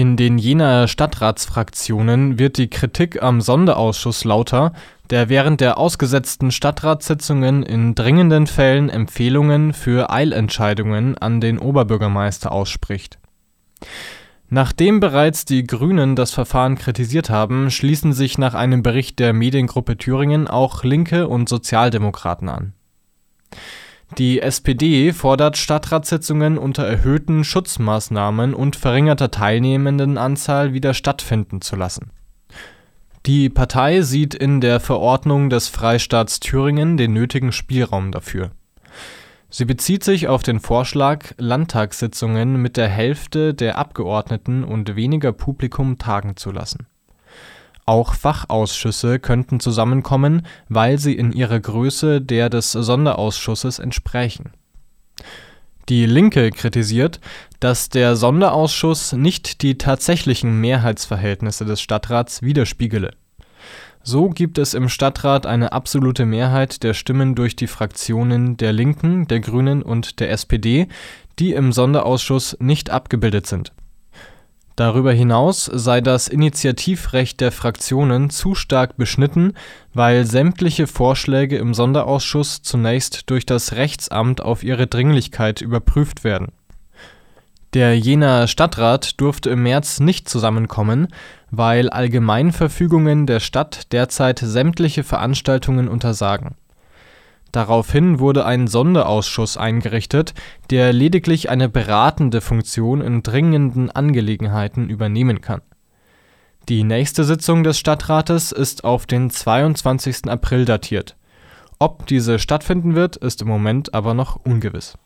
In den Jenaer Stadtratsfraktionen wird die Kritik am Sonderausschuss lauter, der während der ausgesetzten Stadtratssitzungen in dringenden Fällen Empfehlungen für Eilentscheidungen an den Oberbürgermeister ausspricht. Nachdem bereits die Grünen das Verfahren kritisiert haben, schließen sich nach einem Bericht der Mediengruppe Thüringen auch Linke und Sozialdemokraten an die SPD fordert Stadtratssitzungen unter erhöhten Schutzmaßnahmen und verringerter Teilnehmendenanzahl wieder stattfinden zu lassen. Die Partei sieht in der Verordnung des Freistaats Thüringen den nötigen Spielraum dafür. Sie bezieht sich auf den Vorschlag, Landtagssitzungen mit der Hälfte der Abgeordneten und weniger Publikum tagen zu lassen auch Fachausschüsse könnten zusammenkommen, weil sie in ihrer Größe der des Sonderausschusses entsprächen. Die Linke kritisiert, dass der Sonderausschuss nicht die tatsächlichen Mehrheitsverhältnisse des Stadtrats widerspiegele. So gibt es im Stadtrat eine absolute Mehrheit der Stimmen durch die Fraktionen der Linken, der Grünen und der SPD, die im Sonderausschuss nicht abgebildet sind Darüber hinaus sei das Initiativrecht der Fraktionen zu stark beschnitten, weil sämtliche Vorschläge im Sonderausschuss zunächst durch das Rechtsamt auf ihre Dringlichkeit überprüft werden. Der Jenaer Stadtrat durfte im März nicht zusammenkommen, weil Allgemeinverfügungen der Stadt derzeit sämtliche Veranstaltungen untersagen Daraufhin wurde ein Sonderausschuss eingerichtet, der lediglich eine beratende Funktion in dringenden Angelegenheiten übernehmen kann. Die nächste Sitzung des Stadtrates ist auf den 22. April datiert. Ob diese stattfinden wird, ist im Moment aber noch ungewiss